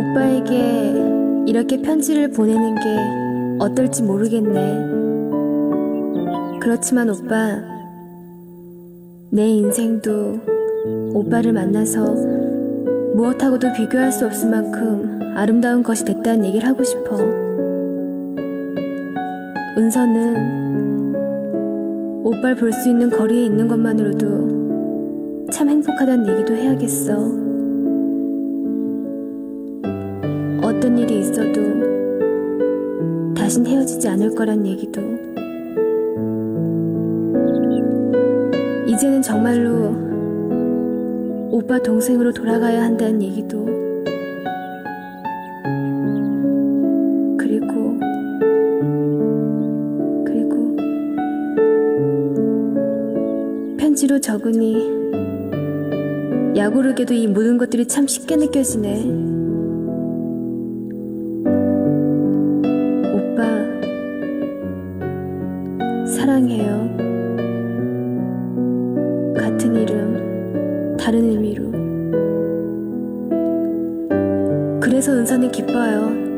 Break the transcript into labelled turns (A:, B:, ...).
A: 오빠에게 이렇게 편지를 보내는 게 어떨지 모르겠네. 그렇지만 오빠, 내 인생도 오빠를 만나서 무엇하고도 비교할 수 없을 만큼 아름다운 것이 됐다는 얘기를 하고 싶어. 은서는 오빠를 볼 수 있는 거리에 있는 것만으로도 참 행복하다는 얘기도 해야겠어. 어떤 일이 있어도 다신 헤어지지 않을 거란 얘기도. 이제는 정말로 오빠 동생으로 돌아가야 한다는 얘기도. 그리고, 그리고, 편지로 적으니 야구르게도 이 모든 것들이 참 쉽게 느껴지네. 사랑해요. 같은 이름, 다른 의미로. 그래서 은서는 기뻐요.